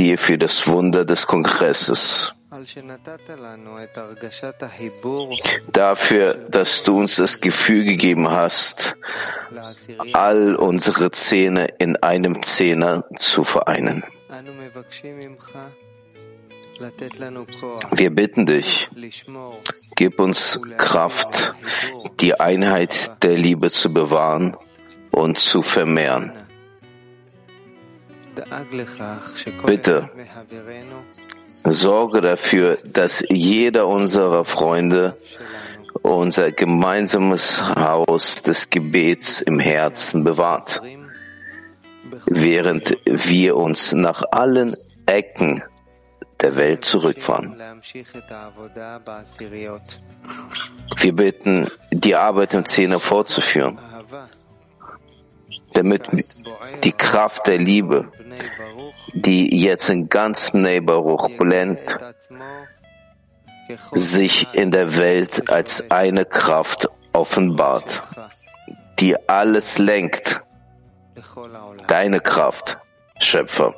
dir für das Wunder des Kongresses. Dafür, dass du uns das Gefühl gegeben hast, all unsere Zähne in einem Zehner zu vereinen. Wir bitten dich, gib uns Kraft, die Einheit der Liebe zu bewahren und zu vermehren. Bitte sorge dafür, dass jeder unserer Freunde unser gemeinsames Haus des Gebets im Herzen bewahrt, während wir uns nach allen Ecken der Welt zurückfahren. Wir bitten, die Arbeit im Zehner fortzuführen, damit die Kraft der Liebe, die jetzt in ganzem Neighborhood blendet, sich in der Welt als eine Kraft offenbart, die alles lenkt. Deine Kraft, Schöpfer.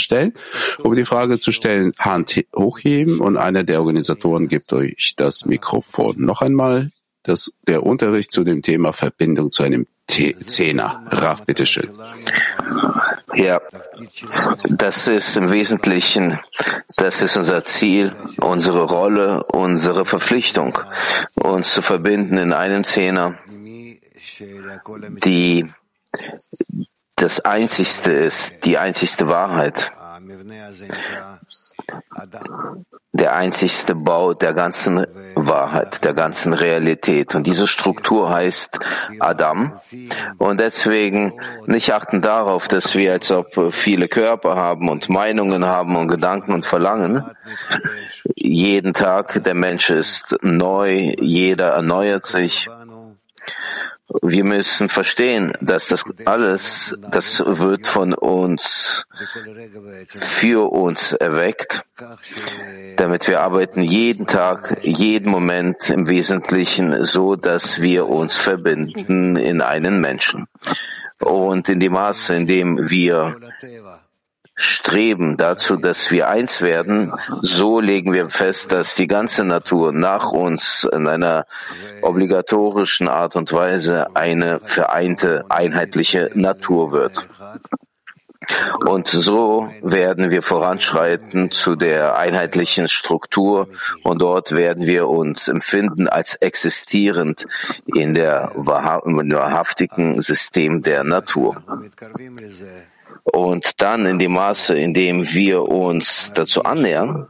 Stellen. Um die Frage zu stellen, Hand hochheben und einer der Organisatoren gibt euch das Mikrofon. Noch einmal das, der Unterricht zu dem Thema Verbindung zu einem Zehner. Raf, bitteschön. Ja, das ist im Wesentlichen, das ist unser Ziel, unsere Rolle, unsere Verpflichtung, uns zu verbinden in einem Zehner, die das Einzigste ist, die einzigste Wahrheit, der einzigste Bau der ganzen Wahrheit, der ganzen Realität. Und diese Struktur heißt Adam. Und deswegen nicht achten darauf, dass wir als ob viele Körper haben und Meinungen haben und Gedanken und Verlangen. Jeden Tag der Mensch ist neu, jeder erneuert sich. Wir müssen verstehen, dass das alles, das wird von uns für uns erweckt, damit wir arbeiten jeden Tag, jeden Moment im Wesentlichen so, dass wir uns verbinden in einen Menschen. Und in dem Maße, in dem wir streben dazu, dass wir eins werden, so legen wir fest, dass die ganze Natur nach uns in einer obligatorischen Art und Weise eine vereinte, einheitliche Natur wird. Und so werden wir voranschreiten zu der einheitlichen Struktur und dort werden wir uns empfinden als existierend in der wahrhaftigen System der Natur. Und dann in dem Maße, in dem wir uns dazu annähern,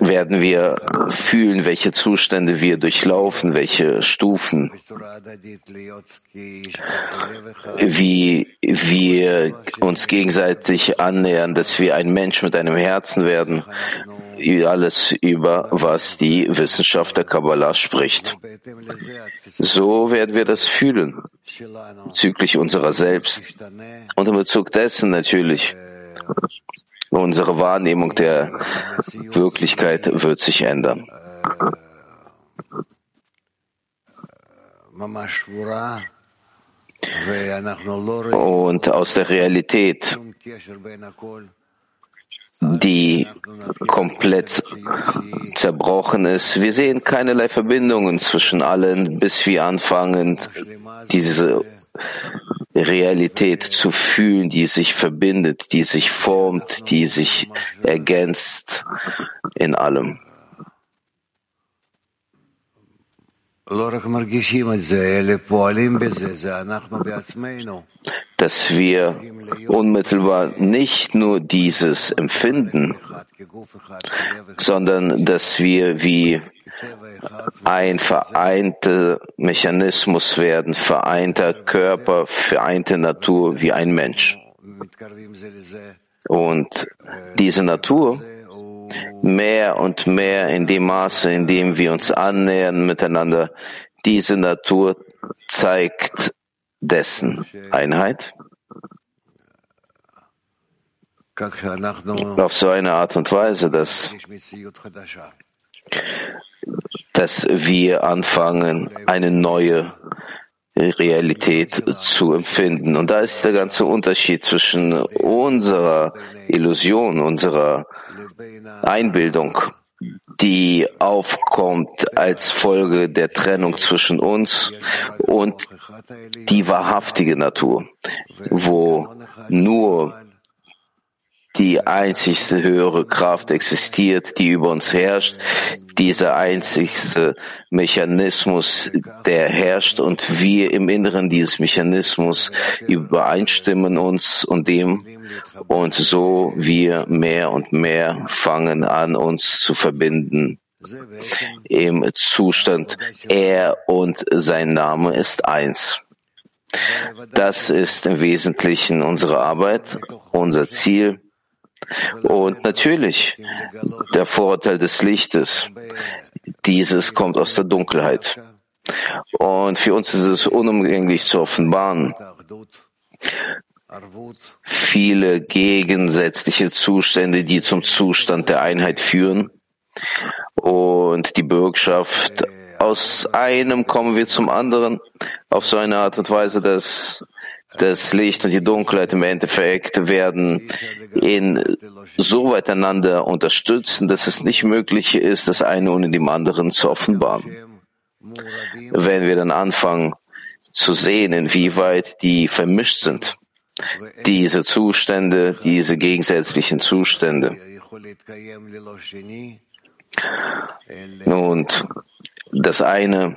werden wir fühlen, welche Zustände wir durchlaufen, welche Stufen, wie wir uns gegenseitig annähern, dass wir ein Mensch mit einem Herzen werden, alles über, was die Wissenschaft der Kabbalah spricht. So werden wir das fühlen, bezüglich unserer selbst. Und in Bezug dessen natürlich, unsere Wahrnehmung der Wirklichkeit wird sich ändern. Und aus der Realität die komplett zerbrochen ist. Wir sehen keinerlei Verbindungen zwischen allen, bis wir anfangen, diese Realität zu fühlen, die sich verbindet, die sich formt, die sich ergänzt in allem. dass wir unmittelbar nicht nur dieses empfinden, sondern dass wir wie ein vereinter Mechanismus werden, vereinter Körper, vereinte Natur wie ein Mensch. Und diese Natur mehr und mehr in dem Maße, in dem wir uns annähern miteinander, diese Natur zeigt dessen Einheit. Auf so eine Art und Weise, dass, dass wir anfangen, eine neue Realität zu empfinden. Und da ist der ganze Unterschied zwischen unserer Illusion, unserer Einbildung, die aufkommt als Folge der Trennung zwischen uns und die wahrhaftige Natur, wo nur die einzigste höhere Kraft existiert, die über uns herrscht, dieser einzigste Mechanismus, der herrscht und wir im Inneren dieses Mechanismus übereinstimmen uns und dem und so wir mehr und mehr fangen an, uns zu verbinden im Zustand er und sein Name ist eins. Das ist im Wesentlichen unsere Arbeit, unser Ziel. Und natürlich der Vorteil des Lichtes. Dieses kommt aus der Dunkelheit. Und für uns ist es unumgänglich zu offenbaren. Viele gegensätzliche Zustände, die zum Zustand der Einheit führen. Und die Bürgschaft, aus einem kommen wir zum anderen auf so eine Art und Weise, dass das Licht und die Dunkelheit im Endeffekt werden in so weit einander unterstützen, dass es nicht möglich ist, das eine ohne dem anderen zu offenbaren. Wenn wir dann anfangen zu sehen, inwieweit die vermischt sind, diese Zustände, diese gegensätzlichen Zustände. Und das eine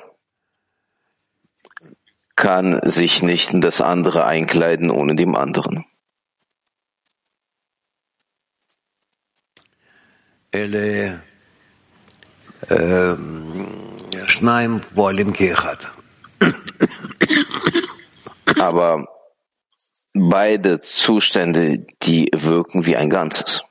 kann sich nicht in das andere einkleiden ohne dem anderen. Aber beide Zustände, die wirken wie ein Ganzes.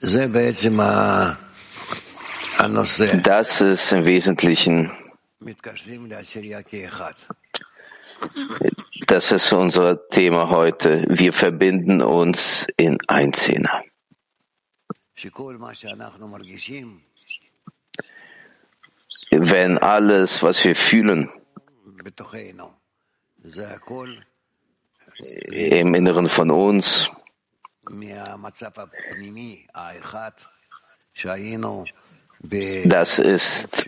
Das ist im Wesentlichen, das ist unser Thema heute. Wir verbinden uns in ein Zehner. Wenn alles, was wir fühlen, im Inneren von uns, das ist,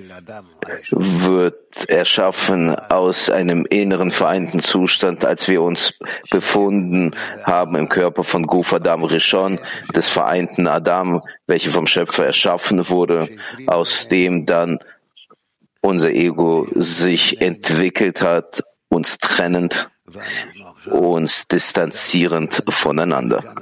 wird erschaffen aus einem inneren vereinten Zustand, als wir uns befunden haben im Körper von Guf Adam Rishon, des vereinten Adam, welcher vom Schöpfer erschaffen wurde, aus dem dann unser Ego sich entwickelt hat, uns trennend uns distanzierend voneinander.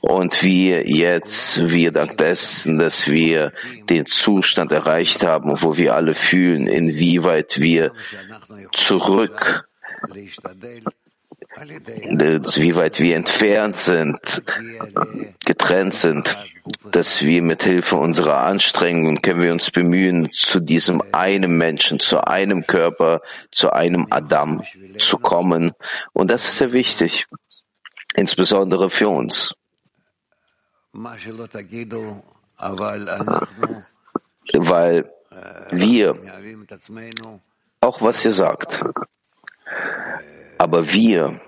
Und wir jetzt, wir dank dessen, dass wir den Zustand erreicht haben, wo wir alle fühlen, inwieweit wir zurück wie weit wir entfernt sind, getrennt sind, dass wir mit Hilfe unserer Anstrengungen können wir uns bemühen, zu diesem einem Menschen, zu einem Körper, zu einem Adam zu kommen. Und das ist sehr wichtig, insbesondere für uns. Weil wir, auch was ihr sagt, aber wir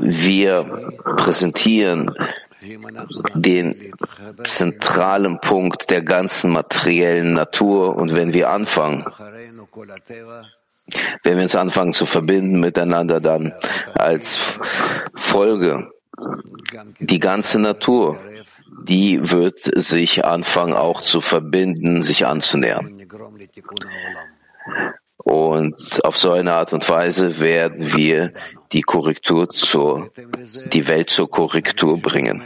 wir präsentieren den zentralen Punkt der ganzen materiellen Natur und wenn wir anfangen, Wenn wir uns anfangen zu verbinden miteinander, dann als Folge die ganze Natur, die wird sich anfangen auch zu verbinden, sich anzunähern. Und auf so eine Art und Weise werden wir die Korrektur zur, die Welt zur Korrektur bringen.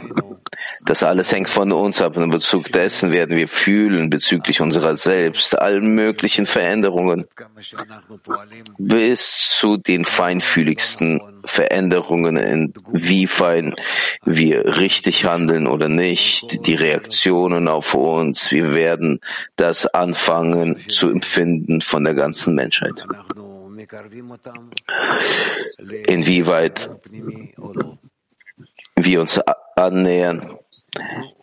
Das alles hängt von uns ab. In Bezug dessen werden wir fühlen bezüglich unserer selbst, allen möglichen Veränderungen, bis zu den feinfühligsten Veränderungen, in wie fein wir richtig handeln oder nicht, die Reaktionen auf uns. Wir werden das anfangen zu empfinden von der ganzen Menschheit. Inwieweit wir uns annähern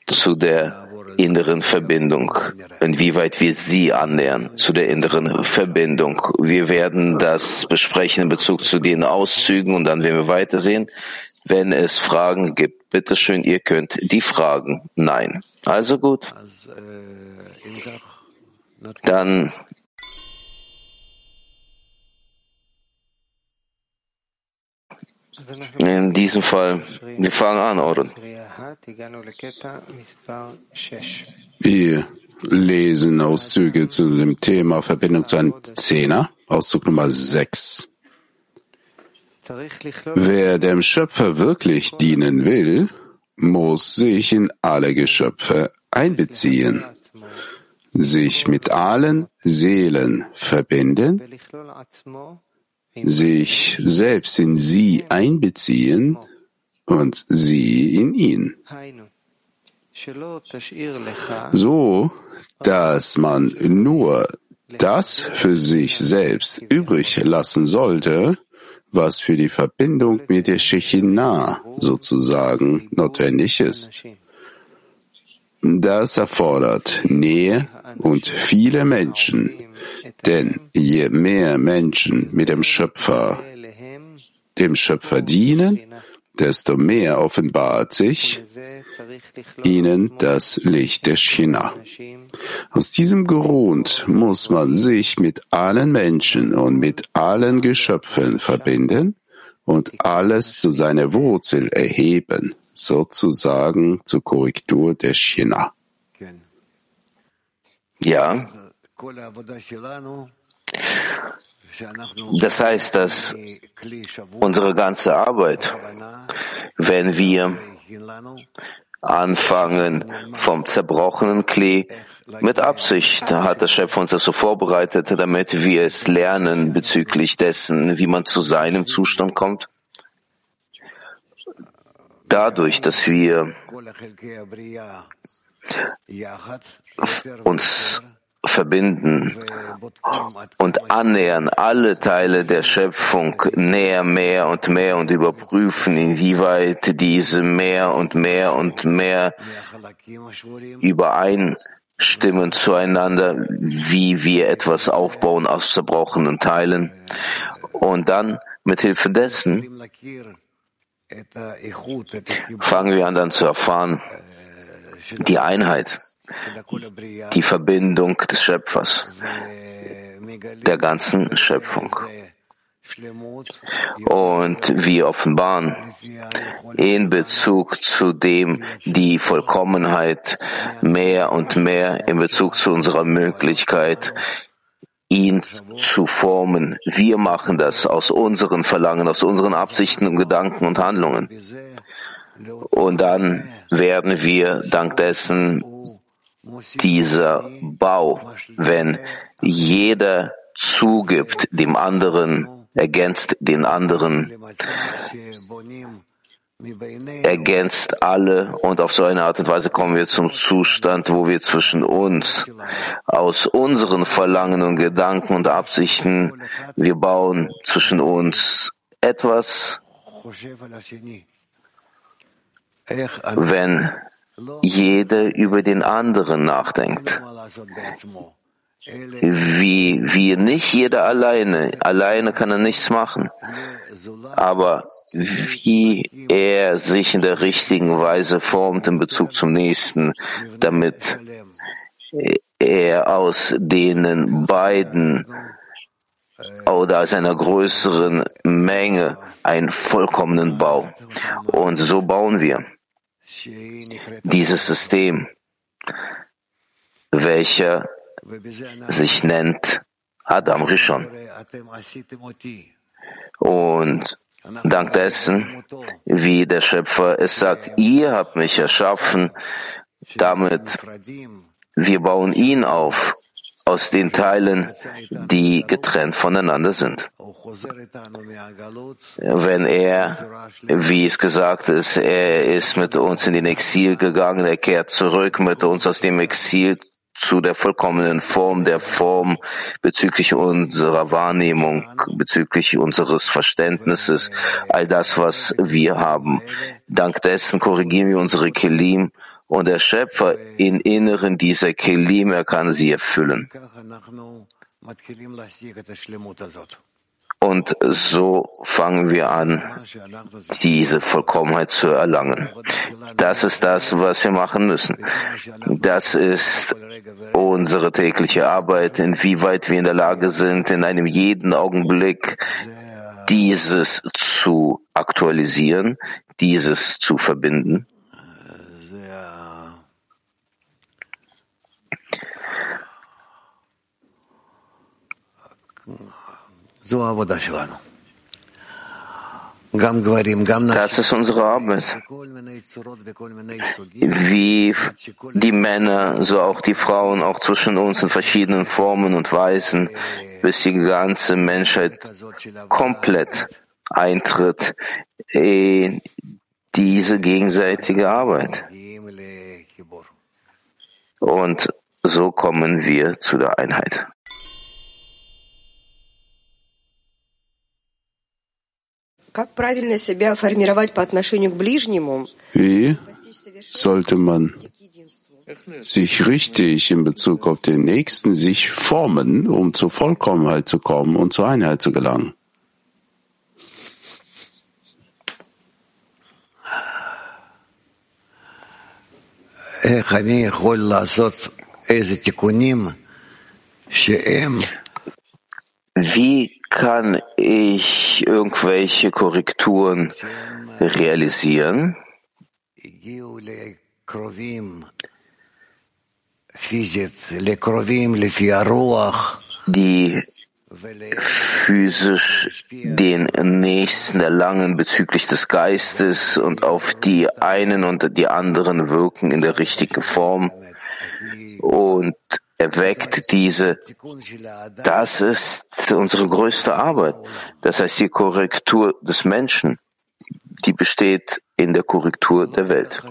zu der inneren Verbindung, inwieweit wir sie annähern zu der inneren Verbindung. Wir werden das besprechen in Bezug zu den Auszügen und dann werden wir weitersehen. Wenn es Fragen gibt, bitteschön, ihr könnt die fragen. Nein. Also gut. Dann In diesem Fall, wir fangen an, Oren. Wir lesen Auszüge zu dem Thema Verbindung zu einem Zehner, Auszug Nummer 6. Wer dem Schöpfer wirklich dienen will, muss sich in alle Geschöpfe einbeziehen, sich mit allen Seelen verbinden sich selbst in sie einbeziehen und sie in ihn. So, dass man nur das für sich selbst übrig lassen sollte, was für die Verbindung mit der Shechinah sozusagen notwendig ist. Das erfordert Nähe und viele Menschen, denn je mehr Menschen mit dem Schöpfer, dem Schöpfer dienen, desto mehr offenbart sich ihnen das Licht der China. Aus diesem Grund muss man sich mit allen Menschen und mit allen Geschöpfen verbinden und alles zu seiner Wurzel erheben, sozusagen zur Korrektur der China. Ja, das heißt, dass unsere ganze Arbeit, wenn wir anfangen vom zerbrochenen Klee, mit Absicht hat der Chef uns das so vorbereitet, damit wir es lernen bezüglich dessen, wie man zu seinem Zustand kommt. Dadurch, dass wir uns verbinden und annähern alle Teile der Schöpfung näher, mehr und mehr und überprüfen, inwieweit diese mehr und mehr und mehr übereinstimmen zueinander, wie wir etwas aufbauen aus zerbrochenen Teilen. Und dann mit Hilfe dessen fangen wir an dann zu erfahren, die Einheit die Verbindung des Schöpfers, der ganzen Schöpfung. Und wir offenbaren in Bezug zu dem die Vollkommenheit mehr und mehr in Bezug zu unserer Möglichkeit, ihn zu formen. Wir machen das aus unseren Verlangen, aus unseren Absichten und Gedanken und Handlungen. Und dann werden wir dank dessen dieser Bau, wenn jeder zugibt dem anderen, ergänzt den anderen, ergänzt alle und auf so eine Art und Weise kommen wir zum Zustand, wo wir zwischen uns aus unseren Verlangen und Gedanken und Absichten, wir bauen zwischen uns etwas, wenn jeder über den anderen nachdenkt. Wie, wie nicht jeder alleine. Alleine kann er nichts machen. Aber wie er sich in der richtigen Weise formt in Bezug zum Nächsten, damit er aus denen beiden oder aus einer größeren Menge einen vollkommenen Bau. Und so bauen wir dieses System, welcher sich nennt Adam Rishon. Und dank dessen, wie der Schöpfer es sagt, ihr habt mich erschaffen, damit wir bauen ihn auf aus den Teilen, die getrennt voneinander sind. Wenn er, wie es gesagt ist, er ist mit uns in den Exil gegangen, er kehrt zurück mit uns aus dem Exil zu der vollkommenen Form der Form bezüglich unserer Wahrnehmung, bezüglich unseres Verständnisses, all das, was wir haben. Dank dessen korrigieren wir unsere Kelim und der Schöpfer im Inneren dieser Kelim, er kann sie erfüllen. Und so fangen wir an, diese Vollkommenheit zu erlangen. Das ist das, was wir machen müssen. Das ist unsere tägliche Arbeit, inwieweit wir in der Lage sind, in einem jeden Augenblick dieses zu aktualisieren, dieses zu verbinden. Das ist unsere Arbeit. Wie die Männer, so auch die Frauen, auch zwischen uns in verschiedenen Formen und Weisen, bis die ganze Menschheit komplett eintritt in diese gegenseitige Arbeit. Und so kommen wir zu der Einheit. Wie sollte man sich richtig in Bezug auf den Nächsten sich formen, um zur Vollkommenheit zu kommen und zur Einheit zu gelangen? Wie kann ich irgendwelche Korrekturen realisieren? die physisch den Nächsten erlangen bezüglich des Geistes und auf die einen und die anderen wirken in der richtigen Form und erweckt diese. Das ist unsere größte Arbeit. Das heißt, die Korrektur des Menschen, die besteht in der Korrektur der Welt.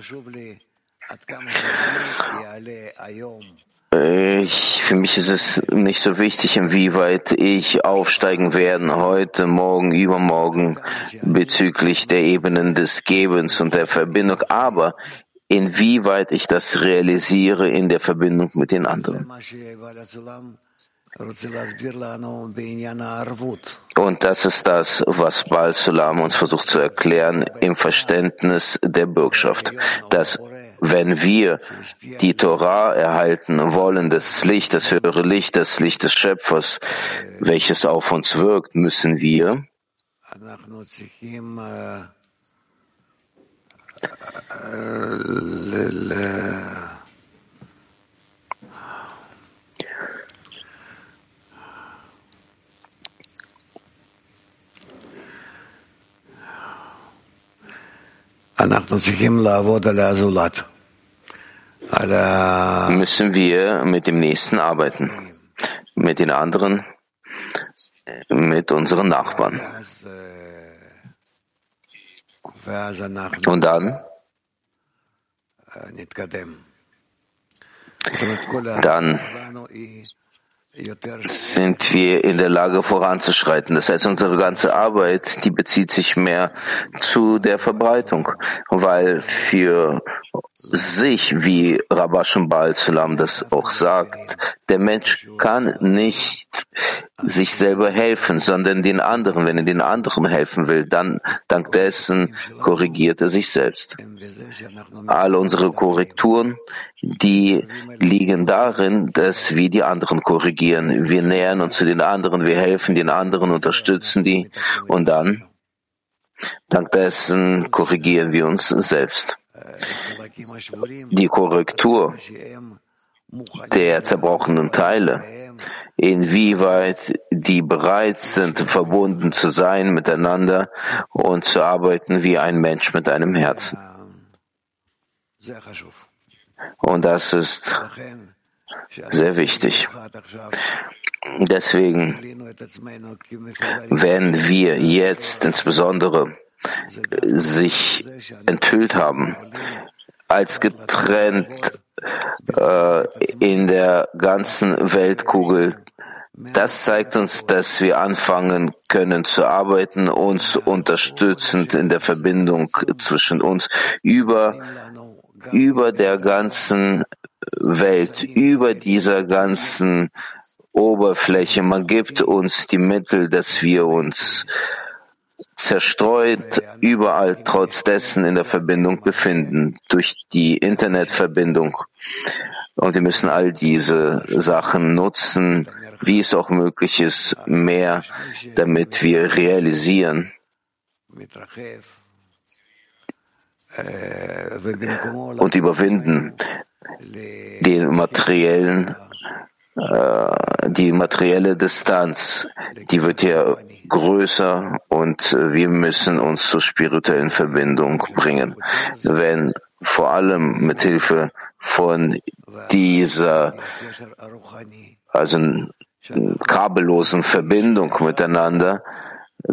Ich, für mich ist es nicht so wichtig, inwieweit ich aufsteigen werde heute, morgen, übermorgen bezüglich der Ebenen des Gebens und der Verbindung. Aber inwieweit ich das realisiere in der Verbindung mit den anderen. Und das ist das, was Baal Sulam uns versucht zu erklären im Verständnis der Bürgschaft, dass wenn wir die Torah erhalten wollen, das Licht, das höhere Licht, das Licht des Schöpfers, welches auf uns wirkt, müssen wir müssen wir mit dem Nächsten arbeiten, mit den anderen, mit unseren Nachbarn. Und dann, dann sind wir in der Lage voranzuschreiten. Das heißt, unsere ganze Arbeit, die bezieht sich mehr zu der Verbreitung, weil für sich, wie Rabashim Baal Sulam das auch sagt. Der Mensch kann nicht sich selber helfen, sondern den anderen. Wenn er den anderen helfen will, dann dank dessen korrigiert er sich selbst. Alle unsere Korrekturen, die liegen darin, dass wir die anderen korrigieren. Wir nähern uns zu den anderen, wir helfen den anderen, unterstützen die und dann, dank dessen korrigieren wir uns selbst die Korrektur der zerbrochenen Teile, inwieweit die bereit sind, verbunden zu sein miteinander und zu arbeiten wie ein Mensch mit einem Herzen. Und das ist sehr wichtig. Deswegen, wenn wir jetzt insbesondere sich enthüllt haben, als getrennt äh, in der ganzen Weltkugel. Das zeigt uns, dass wir anfangen können zu arbeiten, uns unterstützend in der Verbindung zwischen uns über, über der ganzen Welt, über dieser ganzen Oberfläche. Man gibt uns die Mittel, dass wir uns zerstreut überall trotz dessen in der Verbindung befinden, durch die Internetverbindung. Und wir müssen all diese Sachen nutzen, wie es auch möglich ist, mehr, damit wir realisieren, und überwinden den materiellen, äh, die materielle Distanz, die wird ja größer und wir müssen uns zur spirituellen Verbindung bringen. Wenn vor allem mit Hilfe von dieser also kabellosen Verbindung miteinander,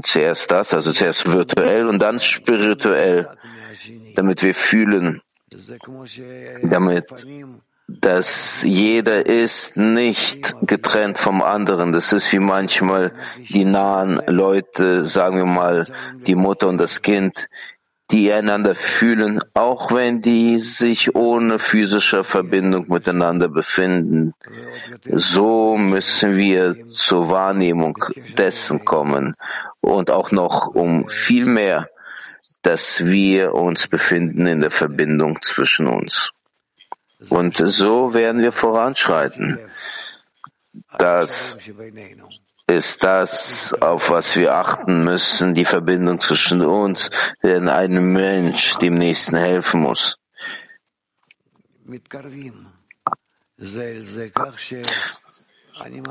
zuerst das, also zuerst virtuell und dann spirituell, damit wir fühlen, damit dass jeder ist nicht getrennt vom anderen. Das ist wie manchmal die nahen Leute, sagen wir mal, die Mutter und das Kind, die einander fühlen, auch wenn die sich ohne physische Verbindung miteinander befinden. So müssen wir zur Wahrnehmung dessen kommen und auch noch um viel mehr, dass wir uns befinden in der Verbindung zwischen uns. Und so werden wir voranschreiten. Das ist das, auf was wir achten müssen, die Verbindung zwischen uns, denn ein Mensch dem Nächsten helfen muss.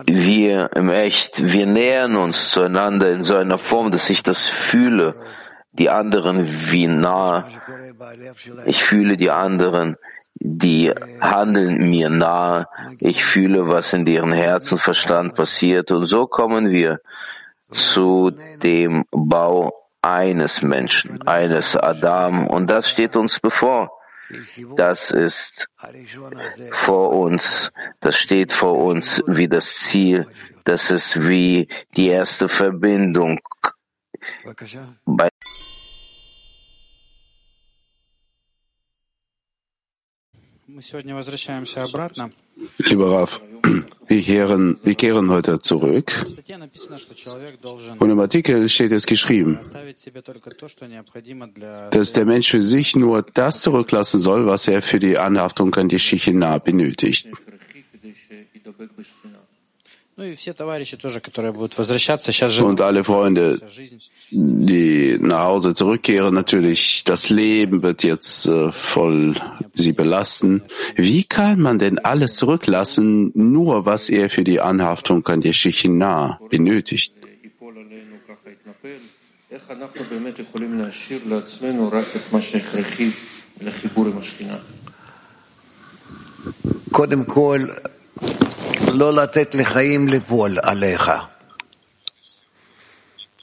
Wir im Echt, wir nähern uns zueinander in so einer Form, dass ich das fühle, die anderen wie nah. Ich fühle die anderen die handeln mir nahe, ich fühle, was in deren Herz und Verstand passiert. Und so kommen wir zu dem Bau eines Menschen, eines Adam. Und das steht uns bevor. Das ist vor uns, das steht vor uns wie das Ziel, das ist wie die erste Verbindung. Bei Lieber Raf, wir kehren, wir kehren heute zurück. Und im Artikel steht es geschrieben, dass der Mensch für sich nur das zurücklassen soll, was er für die Anhaftung an die Shichina benötigt. Und alle Freunde, die nach Hause zurückkehren, natürlich, das Leben wird jetzt äh, voll sie belasten. Wie kann man denn alles zurücklassen, nur was er für die Anhaftung an die Shechina benötigt?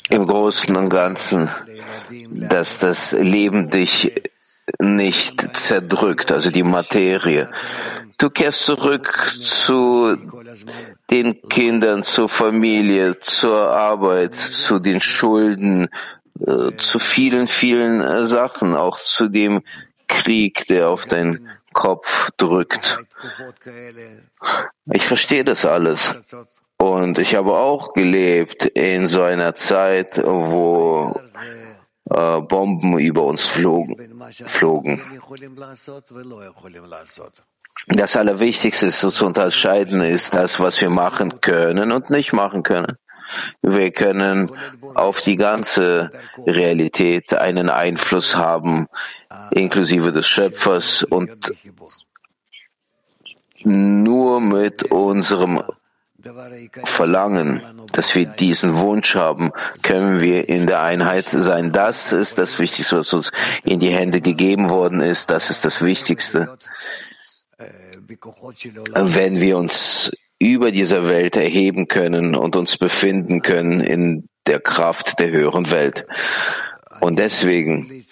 Im Großen und Ganzen, dass das Leben dich nicht zerdrückt, also die Materie. Du kehrst zurück zu den Kindern, zur Familie, zur Arbeit, zu den Schulden, äh, zu vielen, vielen äh, Sachen, auch zu dem Krieg, der auf dein Kopf drückt. Ich verstehe das alles. Und ich habe auch gelebt in so einer Zeit, wo äh, Bomben über uns flogen. flogen. Das Allerwichtigste so zu unterscheiden ist das, was wir machen können und nicht machen können. Wir können auf die ganze Realität einen Einfluss haben, inklusive des Schöpfers und nur mit unserem Verlangen, dass wir diesen Wunsch haben, können wir in der Einheit sein. Das ist das Wichtigste, was uns in die Hände gegeben worden ist. Das ist das Wichtigste. Wenn wir uns über dieser Welt erheben können und uns befinden können in der Kraft der höheren Welt. Und deswegen,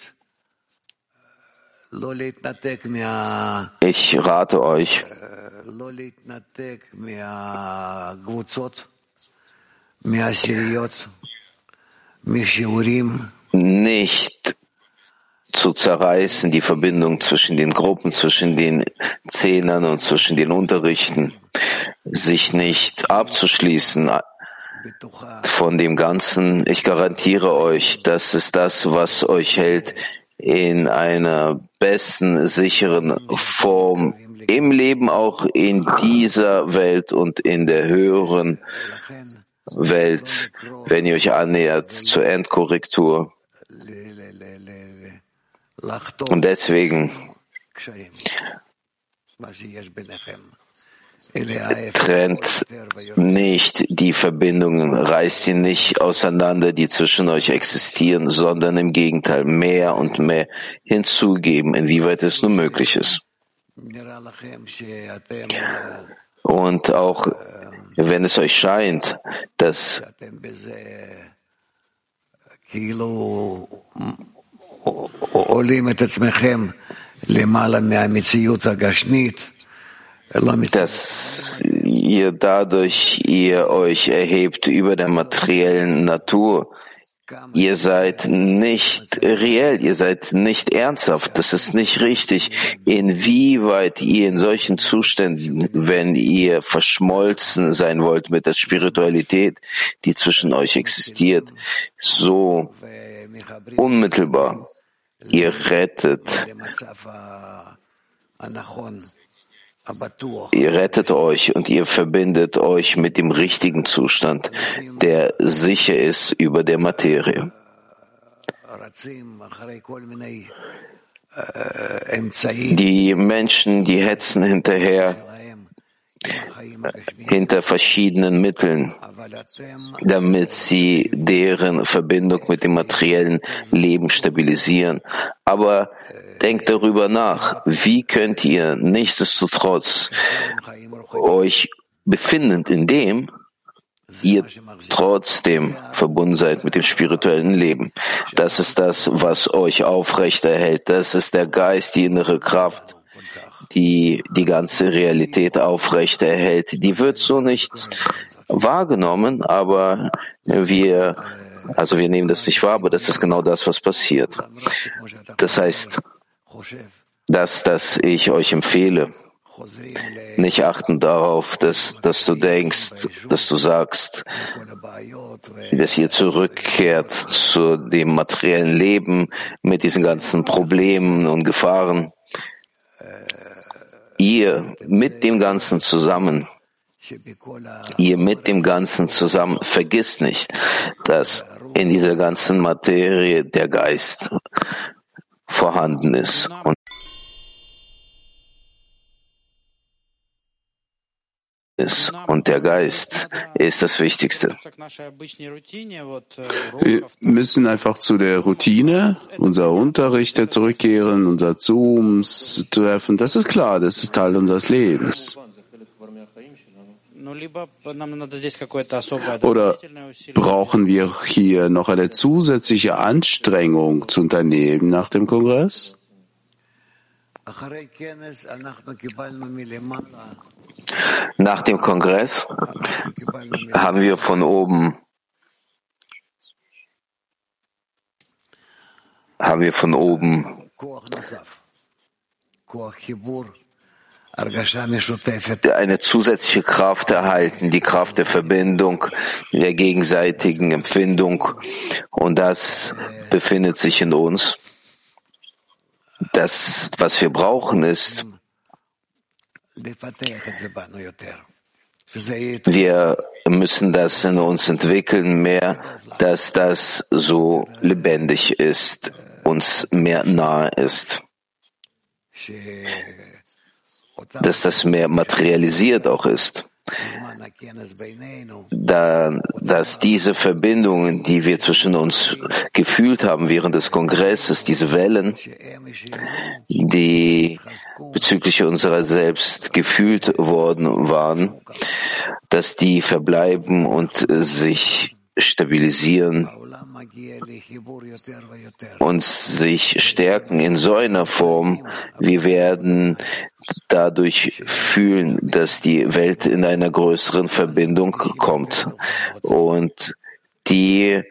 ich rate euch, nicht zu zerreißen, die Verbindung zwischen den Gruppen, zwischen den Zehnern und zwischen den Unterrichten, sich nicht abzuschließen von dem Ganzen. Ich garantiere euch, das ist das, was euch hält in einer besten, sicheren Form im Leben, auch in dieser Welt und in der höheren Welt, wenn ihr euch annähert zur Endkorrektur. Und deswegen trennt nicht die Verbindungen, reißt sie nicht auseinander, die zwischen euch existieren, sondern im Gegenteil mehr und mehr hinzugeben, inwieweit es nur möglich ist. Und auch wenn es euch scheint, dass dass ihr dadurch ihr euch erhebt über der materiellen Natur, Ihr seid nicht reell, ihr seid nicht ernsthaft, das ist nicht richtig. Inwieweit ihr in solchen Zuständen, wenn ihr verschmolzen sein wollt mit der Spiritualität, die zwischen euch existiert, so unmittelbar, ihr rettet Ihr rettet euch und ihr verbindet euch mit dem richtigen Zustand, der sicher ist über der Materie. Die Menschen, die hetzen hinterher, hinter verschiedenen Mitteln, damit sie deren Verbindung mit dem materiellen Leben stabilisieren. Aber denkt darüber nach, wie könnt ihr nichtsdestotrotz euch befindend in dem, ihr trotzdem verbunden seid mit dem spirituellen Leben. Das ist das, was euch aufrechterhält. Das ist der Geist, die innere Kraft, die die ganze Realität aufrechterhält. Die wird so nicht wahrgenommen, aber wir, also wir nehmen das nicht wahr, aber das ist genau das, was passiert. Das heißt, dass, dass ich euch empfehle, nicht achten darauf, dass, dass du denkst, dass du sagst, dass ihr zurückkehrt zu dem materiellen Leben mit diesen ganzen Problemen und Gefahren. Ihr mit dem Ganzen zusammen, ihr mit dem Ganzen zusammen, vergisst nicht, dass in dieser ganzen Materie der Geist vorhanden ist. Und ist. Und der Geist ist das Wichtigste. Wir müssen einfach zu der Routine unserer Unterrichte zurückkehren, unser Zooms treffen. Das ist klar, das ist Teil unseres Lebens. Oder brauchen wir hier noch eine zusätzliche Anstrengung zu unternehmen nach dem Kongress? Nach dem Kongress haben wir von oben haben wir von oben eine zusätzliche Kraft erhalten, die Kraft der Verbindung, der gegenseitigen Empfindung. Und das befindet sich in uns. Das, was wir brauchen, ist, wir müssen das in uns entwickeln mehr, dass das so lebendig ist, uns mehr nahe ist dass das mehr materialisiert auch ist. Da, dass diese Verbindungen, die wir zwischen uns gefühlt haben während des Kongresses, diese Wellen, die bezüglich unserer selbst gefühlt worden waren, dass die verbleiben und sich stabilisieren und sich stärken in so einer Form, wir werden dadurch fühlen, dass die Welt in einer größeren Verbindung kommt. Und die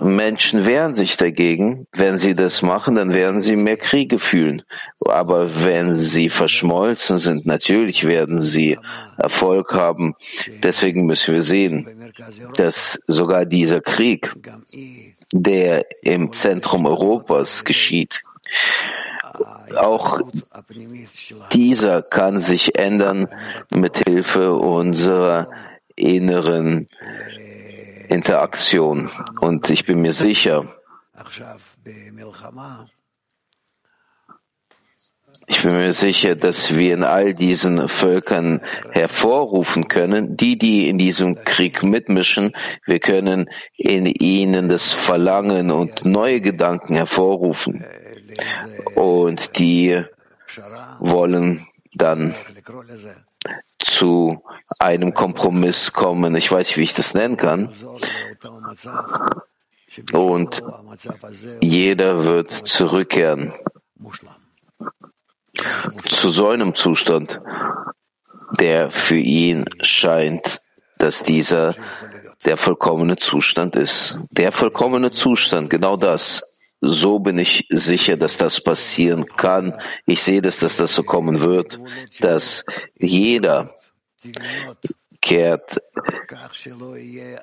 Menschen wehren sich dagegen. Wenn sie das machen, dann werden sie mehr Kriege fühlen. Aber wenn sie verschmolzen sind, natürlich werden sie Erfolg haben. Deswegen müssen wir sehen, dass sogar dieser Krieg, der im Zentrum Europas geschieht, auch dieser kann sich ändern mit Hilfe unserer inneren Interaktion. Und ich bin mir sicher, ich bin mir sicher, dass wir in all diesen Völkern hervorrufen können, die, die in diesem Krieg mitmischen, wir können in ihnen das Verlangen und neue Gedanken hervorrufen und die wollen dann zu einem Kompromiss kommen. Ich weiß nicht, wie ich das nennen kann. Und jeder wird zurückkehren zu so einem Zustand, der für ihn scheint, dass dieser der vollkommene Zustand ist. Der vollkommene Zustand, genau das so bin ich sicher, dass das passieren kann. Ich sehe, dass das, das so kommen wird, dass jeder kehrt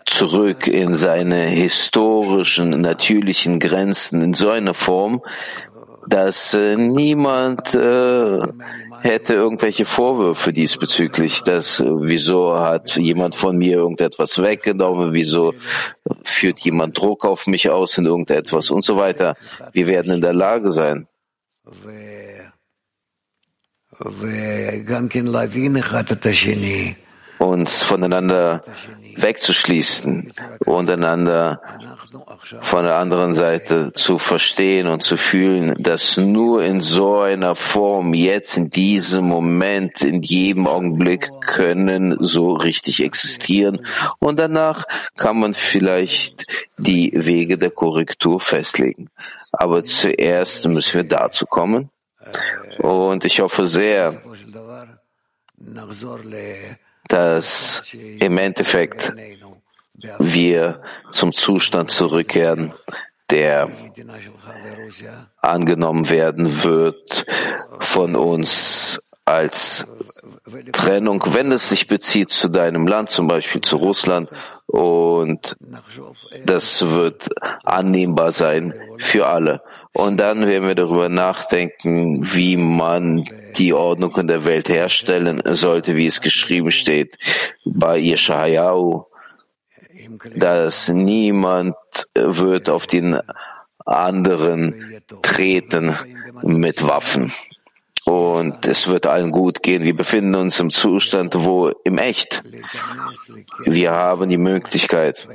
zurück in seine historischen, natürlichen Grenzen in so einer Form, dass äh, niemand äh, hätte irgendwelche Vorwürfe diesbezüglich, dass äh, wieso hat jemand von mir irgendetwas weggenommen, wieso führt jemand Druck auf mich aus in irgendetwas und so weiter. Wir werden in der Lage sein. uns voneinander wegzuschließen und einander von der anderen Seite zu verstehen und zu fühlen, dass nur in so einer Form jetzt in diesem Moment, in jedem Augenblick können so richtig existieren und danach kann man vielleicht die Wege der Korrektur festlegen. Aber zuerst müssen wir dazu kommen und ich hoffe sehr, dass im Endeffekt wir zum Zustand zurückkehren, der angenommen werden wird von uns als Trennung, wenn es sich bezieht zu deinem Land, zum Beispiel zu Russland, und das wird annehmbar sein für alle. Und dann werden wir darüber nachdenken, wie man die Ordnung in der Welt herstellen sollte, wie es geschrieben steht bei Yeshayahu, dass niemand wird auf den anderen treten mit Waffen. Und es wird allen gut gehen. Wir befinden uns im Zustand, wo im Echt wir haben die Möglichkeit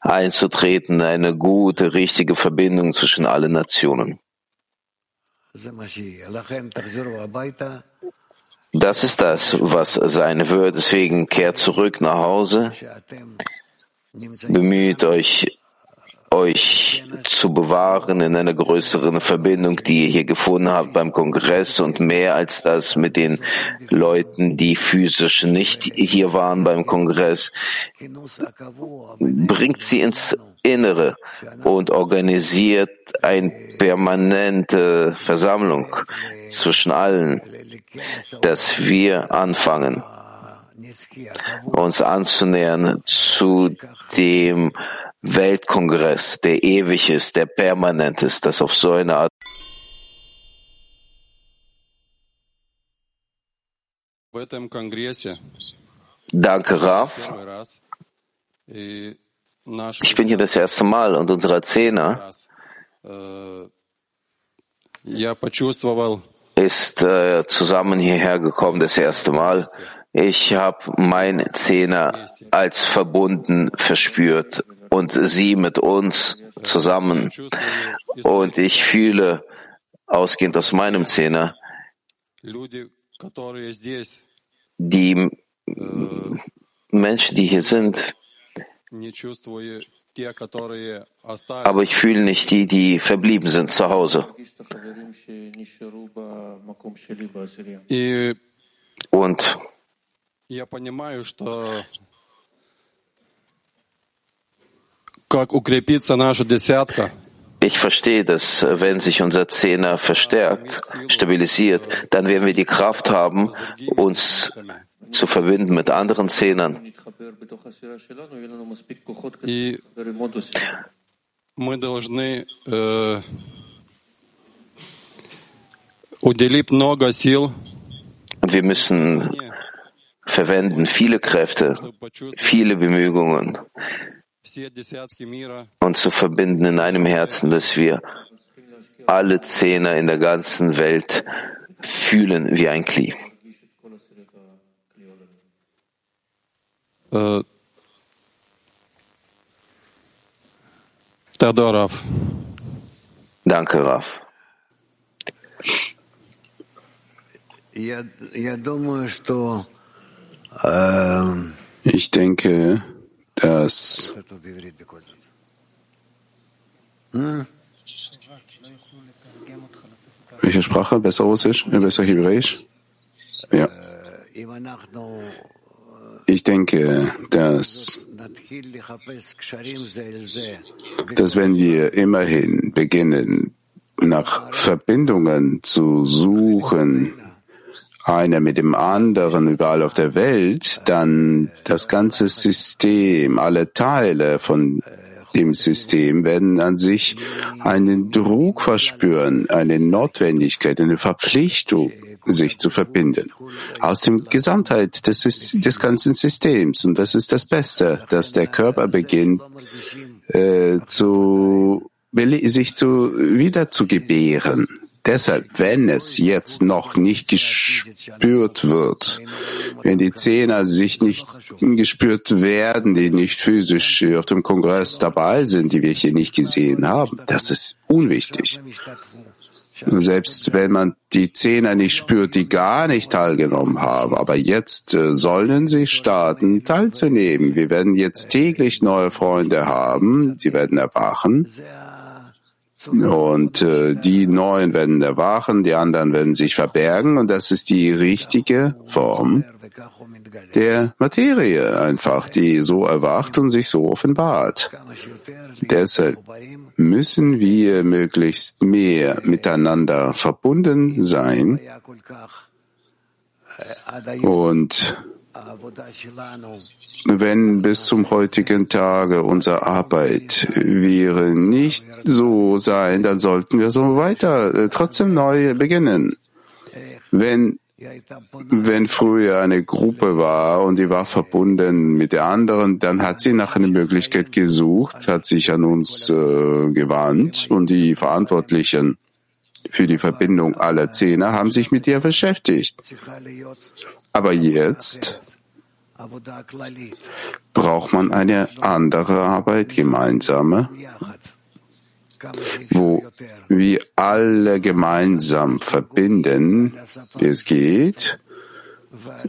einzutreten, eine gute, richtige Verbindung zwischen allen Nationen. Das ist das, was sein wird. Deswegen kehrt zurück nach Hause, bemüht euch, euch zu bewahren in einer größeren Verbindung, die ihr hier gefunden habt beim Kongress und mehr als das mit den Leuten, die physisch nicht hier waren beim Kongress. Bringt sie ins Innere und organisiert eine permanente Versammlung zwischen allen, dass wir anfangen, uns anzunähern zu dem Weltkongress, der ewig ist, der permanent ist, das auf so eine Art Danke, Raf. Ich bin hier das erste Mal und unser Zehner ist äh, zusammen hierher gekommen das erste Mal. Ich habe mein Zehner als verbunden verspürt und sie mit uns zusammen. Und ich fühle, ausgehend aus meinem Zehner, die Menschen, die hier sind, aber ich fühle nicht die, die verblieben sind zu Hause. Und ich verstehe, dass wenn sich unser Zehner verstärkt, stabilisiert, dann werden wir die Kraft haben, uns zu verbinden mit anderen Zehnern. Мы должны э, уделить много сил und wir müssen verwenden viele Kräfte, viele Bemühungen, uns zu verbinden in einem Herzen, dass wir alle Zehner in der ganzen Welt fühlen wie ein Kli. Danke, Raf. Ich denke, dass welche Sprache? Besser Russisch? Besser Hebräisch? Ja. Ich denke, dass, dass wenn wir immerhin beginnen, nach Verbindungen zu suchen, einer mit dem anderen überall auf der Welt, dann das ganze System, alle Teile von dem System werden an sich einen Druck verspüren, eine Notwendigkeit, eine Verpflichtung, sich zu verbinden. Aus dem Gesamtheit des, des ganzen Systems. Und das ist das Beste, dass der Körper beginnt, äh, zu, sich zu, wieder zu gebären. Deshalb, wenn es jetzt noch nicht gespürt wird, wenn die Zehner sich nicht gespürt werden, die nicht physisch auf dem Kongress dabei sind, die wir hier nicht gesehen haben, das ist unwichtig. Selbst wenn man die Zehner nicht spürt, die gar nicht teilgenommen haben, aber jetzt äh, sollen sie starten, teilzunehmen. Wir werden jetzt täglich neue Freunde haben, die werden erwachen. Und äh, die Neuen werden erwachen, die anderen werden sich verbergen und das ist die richtige Form der Materie einfach, die so erwacht und sich so offenbart. Deshalb müssen wir möglichst mehr miteinander verbunden sein und wenn bis zum heutigen Tage unsere Arbeit wäre nicht so sein, dann sollten wir so weiter äh, trotzdem neu beginnen. Wenn wenn früher eine Gruppe war und die war verbunden mit der anderen, dann hat sie nach einer Möglichkeit gesucht, hat sich an uns äh, gewandt und die Verantwortlichen für die Verbindung aller Zehner haben sich mit ihr beschäftigt. Aber jetzt braucht man eine andere Arbeit, gemeinsame, wo wir alle gemeinsam verbinden, wie es geht.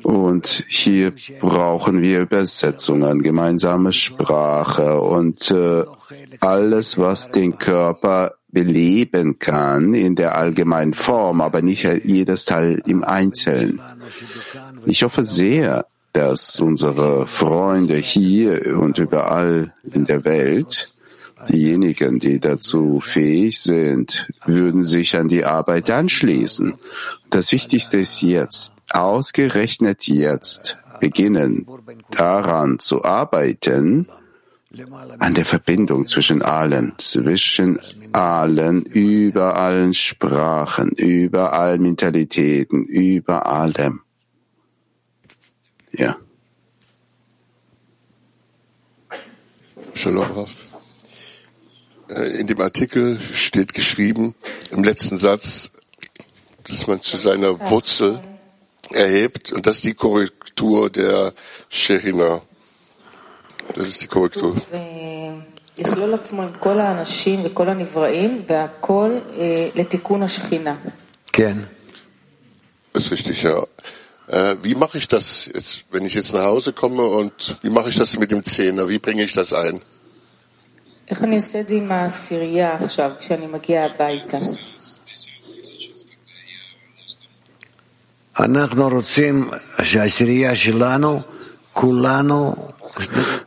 Und hier brauchen wir Übersetzungen, gemeinsame Sprache und äh, alles, was den Körper beleben kann in der allgemeinen Form, aber nicht jedes Teil im Einzelnen. Ich hoffe sehr, dass unsere Freunde hier und überall in der Welt Diejenigen, die dazu fähig sind, würden sich an die Arbeit anschließen. Das Wichtigste ist jetzt, ausgerechnet jetzt, beginnen daran zu arbeiten, an der Verbindung zwischen allen, zwischen allen, über allen Sprachen, über allen Mentalitäten, über allem. Ja. Shalom Rav. Äh, in dem Artikel steht geschrieben, im letzten Satz, dass man zu seiner Wurzel erhebt und das ist die Korrektur der Sherina. Das ist die Korrektur. יכלול עצמו עם כל האנשים וכל הנבראים והכל לתיקון השכינה. כן. Das ist richtig, ja. Äh, wie mache ich das, jetzt, wenn ich jetzt nach Hause komme und wie mache ich das mit dem Zehner? Wie bringe ich das ein? איך אני עושה את זה עם העשירייה עכשיו, כשאני מגיע הביתה? אנחנו רוצים שהעשירייה שלנו, כולנו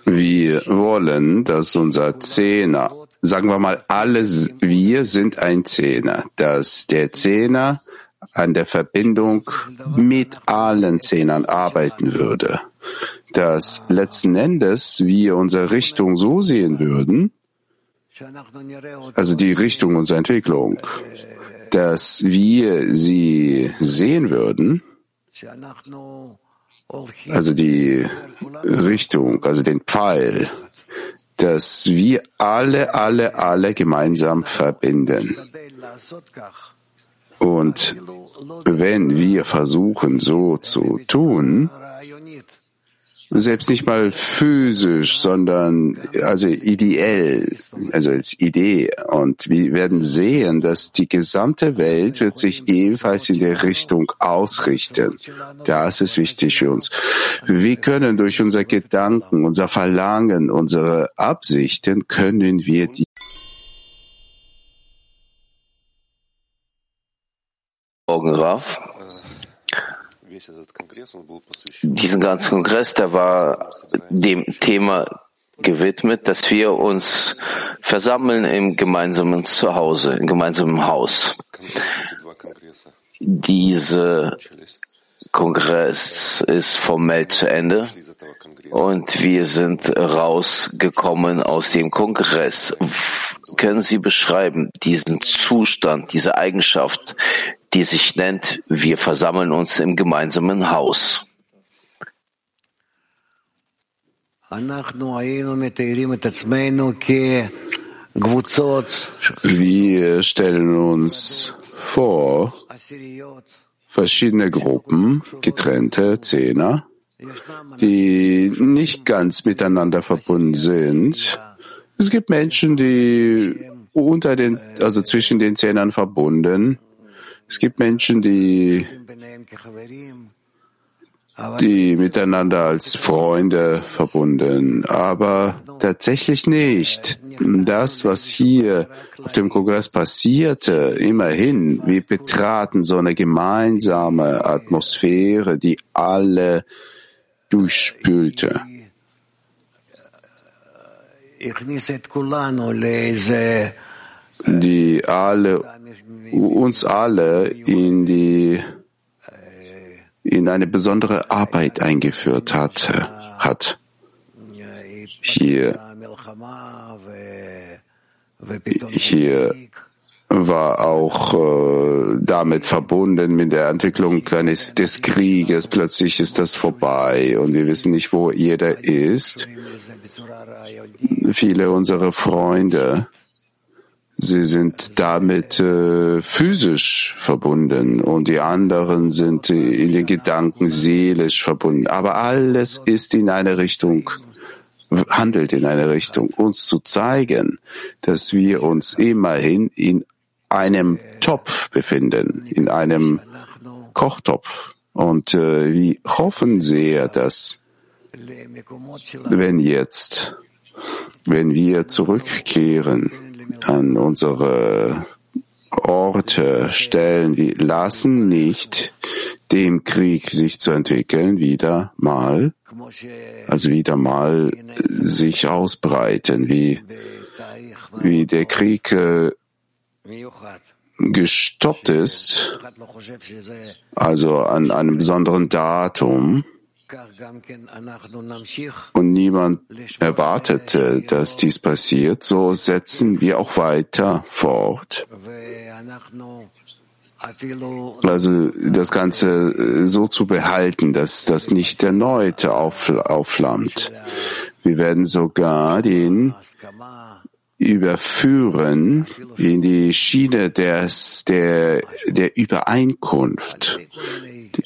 wir wollen, dass unser Zehner, sagen wir mal, alles wir sind ein Zehner, dass der Zehner an der Verbindung mit allen Zehnern arbeiten würde, dass letzten Endes wir unsere Richtung so sehen würden, also die Richtung unserer Entwicklung, dass wir sie sehen würden, also die Richtung, also den Pfeil, dass wir alle, alle, alle gemeinsam verbinden. Und wenn wir versuchen, so zu tun, selbst nicht mal physisch, sondern also ideell, also als Idee. Und wir werden sehen, dass die gesamte Welt wird sich ebenfalls in der Richtung ausrichten. Das ist wichtig für uns. Wir können durch unser Gedanken, unser Verlangen, unsere Absichten, können wir die Morgen, Raf. Diesen ganzen Kongress, der war dem Thema gewidmet, dass wir uns versammeln im gemeinsamen Zuhause, im gemeinsamen Haus. Dieser Kongress ist formell zu Ende und wir sind rausgekommen aus dem Kongress. Können Sie beschreiben diesen Zustand, diese Eigenschaft, die sich nennt, wir versammeln uns im gemeinsamen Haus. Wir stellen uns vor, verschiedene Gruppen, getrennte Zehner, die nicht ganz miteinander verbunden sind. Es gibt Menschen, die unter den, also zwischen den Zehnern verbunden es gibt Menschen, die, die miteinander als Freunde verbunden, aber tatsächlich nicht. Das, was hier auf dem Kongress passierte, immerhin, wir betraten so eine gemeinsame Atmosphäre, die alle durchspülte die alle, uns alle in die, in eine besondere Arbeit eingeführt hat, hat. Hier, hier war auch äh, damit verbunden mit der Entwicklung eines des Krieges. Plötzlich ist das vorbei und wir wissen nicht, wo jeder ist. Viele unserer Freunde Sie sind damit äh, physisch verbunden und die anderen sind äh, in den Gedanken seelisch verbunden. Aber alles ist in eine Richtung, handelt in eine Richtung, uns zu zeigen, dass wir uns immerhin in einem Topf befinden, in einem Kochtopf. Und äh, wir hoffen sehr, dass wenn jetzt, wenn wir zurückkehren, an unsere Orte stellen. Wir lassen nicht dem Krieg sich zu entwickeln, wieder mal, also wieder mal sich ausbreiten, wie wie der Krieg äh, gestoppt ist, also an einem besonderen Datum, und niemand erwartete, dass dies passiert, so setzen wir auch weiter fort. Also das Ganze äh, so zu behalten, dass das nicht erneut aufflammt. Wir werden sogar den überführen in die Schiene des, der, der Übereinkunft,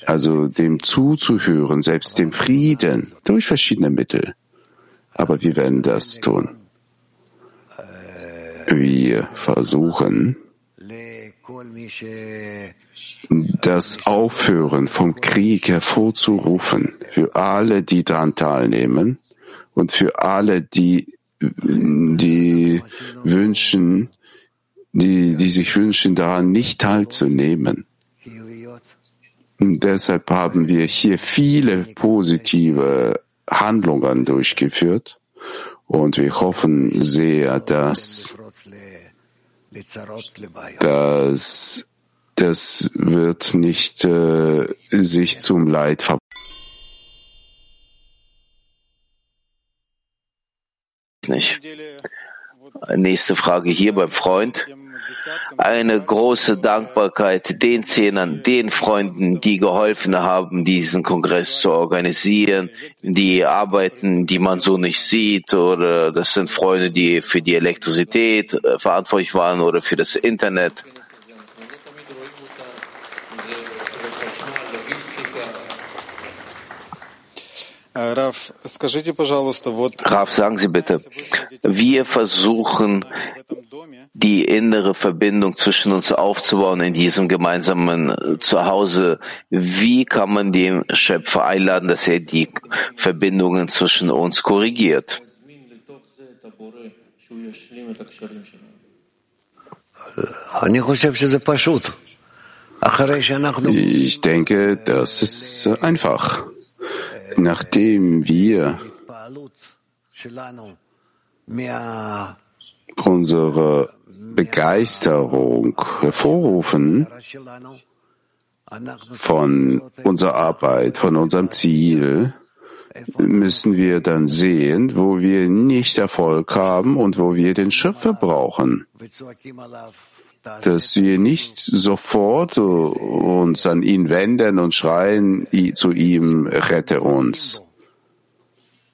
also dem zuzuhören, selbst dem Frieden, durch verschiedene Mittel. Aber wir werden das tun. Wir versuchen, das Aufhören vom Krieg hervorzurufen für alle, die daran teilnehmen und für alle, die, die wünschen, die, die sich wünschen, daran nicht teilzunehmen. Deshalb haben wir hier viele positive Handlungen durchgeführt und wir hoffen sehr, dass das, das wird nicht äh, sich zum Leid ver nicht. Nächste Frage hier beim Freund. Eine große Dankbarkeit den Zehnern, den Freunden, die geholfen haben, diesen Kongress zu organisieren, die arbeiten, die man so nicht sieht, oder das sind Freunde, die für die Elektrizität äh, verantwortlich waren oder für das Internet. Raf, sagen Sie bitte, wir versuchen, die innere Verbindung zwischen uns aufzubauen in diesem gemeinsamen Zuhause. Wie kann man den Schöpfer einladen, dass er die Verbindungen zwischen uns korrigiert? Ich denke, das ist einfach nachdem wir unsere Begeisterung hervorrufen von unserer Arbeit, von unserem Ziel, müssen wir dann sehen, wo wir nicht Erfolg haben und wo wir den Schöpfer brauchen dass wir nicht sofort uns an ihn wenden und schreien zu ihm, rette uns,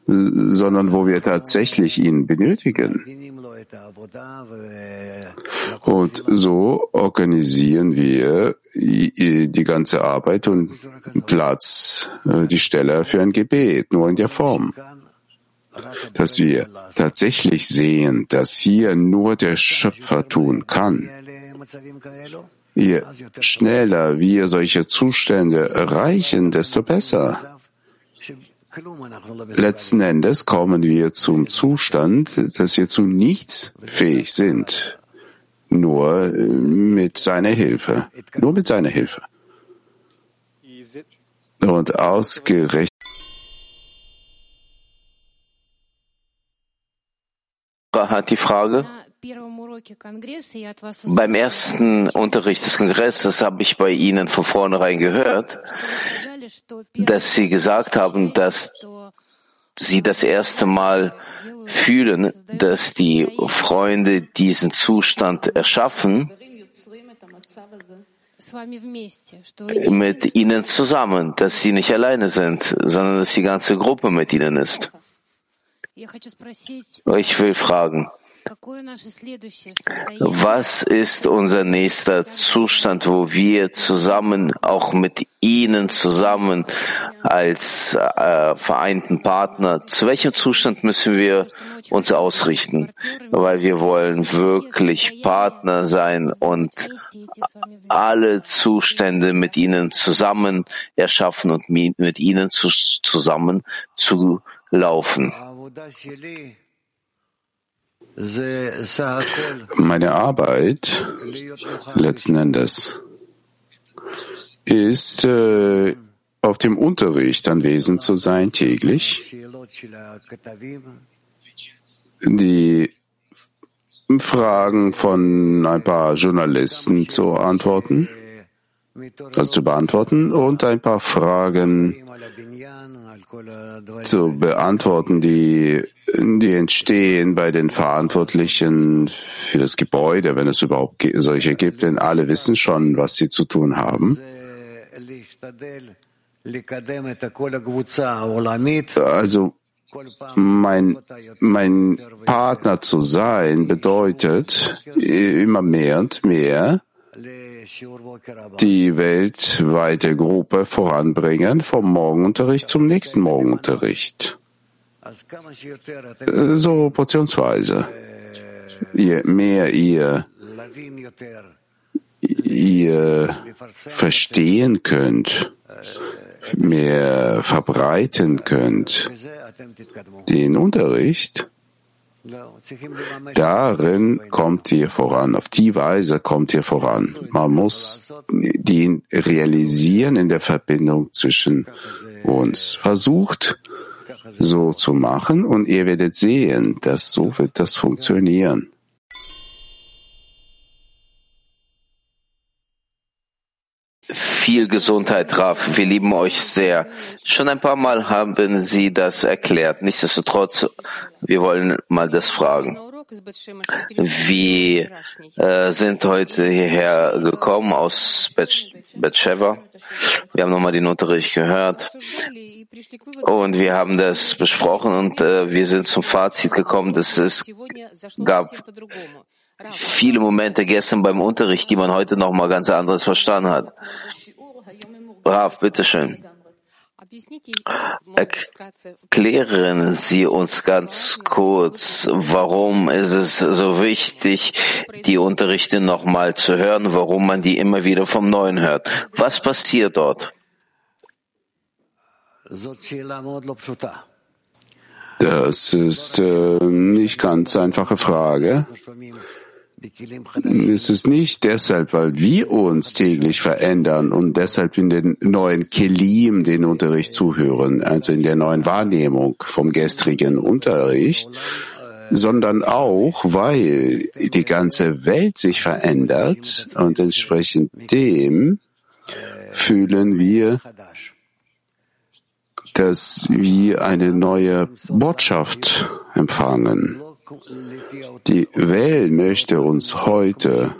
sondern wo wir tatsächlich ihn benötigen. Und so organisieren wir die ganze Arbeit und Platz, äh, die Stelle für ein Gebet, nur in der Form dass wir tatsächlich sehen, dass hier nur der Schöpfer tun kann. Je schneller wir solche Zustände erreichen, desto besser. Letzten Endes kommen wir zum Zustand, dass wir zu nichts fähig sind. Nur äh, mit seiner Hilfe. Nur mit seiner Hilfe. Und ausgerechnet hat die Frage. Beim ersten Unterricht des Kongresses habe ich bei Ihnen von vornherein gehört, dass Sie gesagt haben, dass Sie das erste Mal fühlen, dass die Freunde diesen Zustand erschaffen mit Ihnen zusammen, dass Sie nicht alleine sind, sondern dass die ganze Gruppe mit Ihnen ist. Ich will fragen, was ist unser nächster Zustand, wo wir zusammen, auch mit Ihnen zusammen als äh, vereinten Partner, zu welchem Zustand müssen wir uns ausrichten? Weil wir wollen wirklich Partner sein und alle Zustände mit Ihnen zusammen erschaffen und mit Ihnen zu, zusammen zu laufen. Meine Arbeit letzten Endes ist äh, auf dem Unterricht anwesend zu sein täglich, die Fragen von ein paar Journalisten zu antworten, also zu beantworten und ein paar Fragen zu beantworten, die, die entstehen bei den Verantwortlichen für das Gebäude, wenn es überhaupt solche gibt, denn alle wissen schon, was sie zu tun haben. Also mein, mein Partner zu sein bedeutet immer mehr und mehr die weltweite Gruppe voranbringen vom Morgenunterricht zum nächsten Morgenunterricht. So portionsweise. Je mehr ihr, ihr verstehen könnt, mehr verbreiten könnt, den Unterricht, darin kommt ihr voran, auf die Weise kommt ihr voran. Man muss den realisieren in der Verbindung zwischen uns. Versucht so zu machen und ihr werdet sehen, dass so wird das funktionieren. Viel Gesundheit, Raf. Wir lieben euch sehr. Schon ein paar Mal haben Sie das erklärt. Nichtsdestotrotz, wir wollen mal das fragen. Wir äh, sind heute hierher gekommen aus Betsheva. Wir haben nochmal den Unterricht gehört und wir haben das besprochen und äh, wir sind zum Fazit gekommen, dass es gab viele Momente gestern beim Unterricht, die man heute noch mal ganz anderes verstanden hat. Rav, bitteschön. Erklären Sie uns ganz kurz, warum ist es so wichtig, die Unterrichte nochmal zu hören, warum man die immer wieder vom Neuen hört. Was passiert dort? Das ist äh, nicht ganz einfache Frage. Es ist nicht deshalb, weil wir uns täglich verändern und deshalb in den neuen Kelim den Unterricht zuhören, also in der neuen Wahrnehmung vom gestrigen Unterricht, sondern auch, weil die ganze Welt sich verändert und entsprechend dem fühlen wir, dass wir eine neue Botschaft empfangen. Die Welt möchte uns heute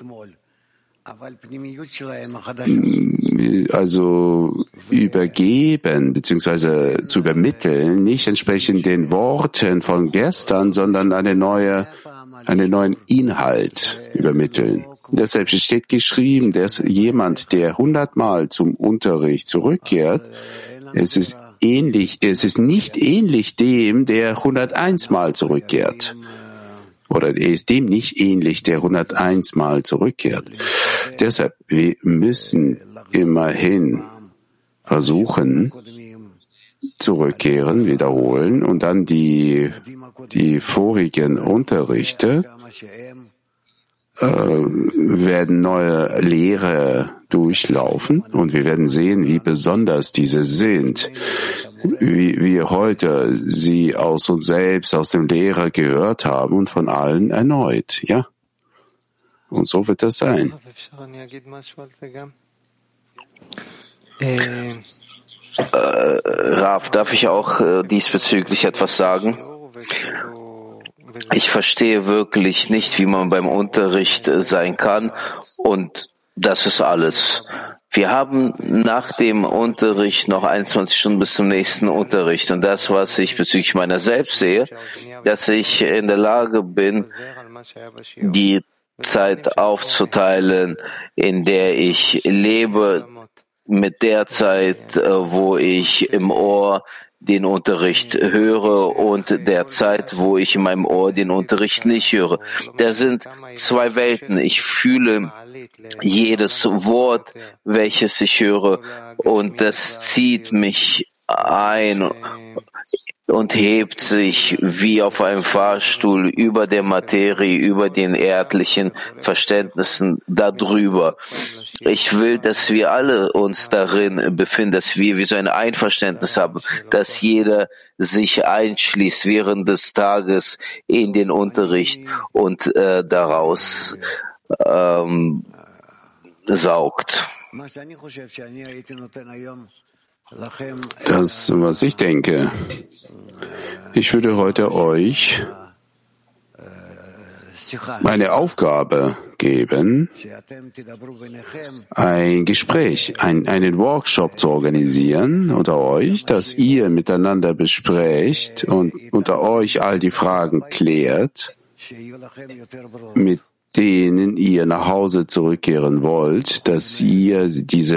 also übergeben bzw. zu übermitteln, nicht entsprechend den Worten von gestern, sondern eine neue, einen neuen Inhalt übermitteln. Deshalb steht geschrieben, dass jemand, der hundertmal zum Unterricht zurückkehrt, es ist ähnlich, es ist nicht ähnlich dem, der 101 Mal zurückkehrt oder er ist dem nicht ähnlich, der 101 Mal zurückkehrt. Deshalb, wir müssen immerhin versuchen, zurückkehren, wiederholen und dann die, die vorigen Unterrichte äh, werden neue Lehre durchlaufen und wir werden sehen, wie besonders diese sind wie wir heute sie aus uns selbst, aus dem Lehrer gehört haben und von allen erneut, ja? Und so wird das sein. Äh, Raf, darf ich auch äh, diesbezüglich etwas sagen? Ich verstehe wirklich nicht, wie man beim Unterricht äh, sein kann und das ist alles. Wir haben nach dem Unterricht noch 21 Stunden bis zum nächsten Unterricht. Und das, was ich bezüglich meiner selbst sehe, dass ich in der Lage bin, die Zeit aufzuteilen, in der ich lebe, mit der Zeit, äh, wo ich im Ohr den Unterricht höre und der Zeit, wo ich in meinem Ohr den Unterricht nicht höre. Da sind zwei Welten. Ich fühle jedes Wort, welches ich höre, und das zieht mich ein und hebt sich wie auf einem Fahrstuhl über der Materie, über den erdlichen Verständnissen darüber. Ich will, dass wir alle uns darin befinden, dass wir wie so ein Einverständnis haben, dass jeder sich einschließt während des Tages in den Unterricht und äh, daraus ähm, saugt. Das, was ich denke, ich würde heute euch meine Aufgabe geben, ein Gespräch, ein, einen Workshop zu organisieren unter euch, dass ihr miteinander besprecht und unter euch all die Fragen klärt, mit denen ihr nach Hause zurückkehren wollt, dass ihr diese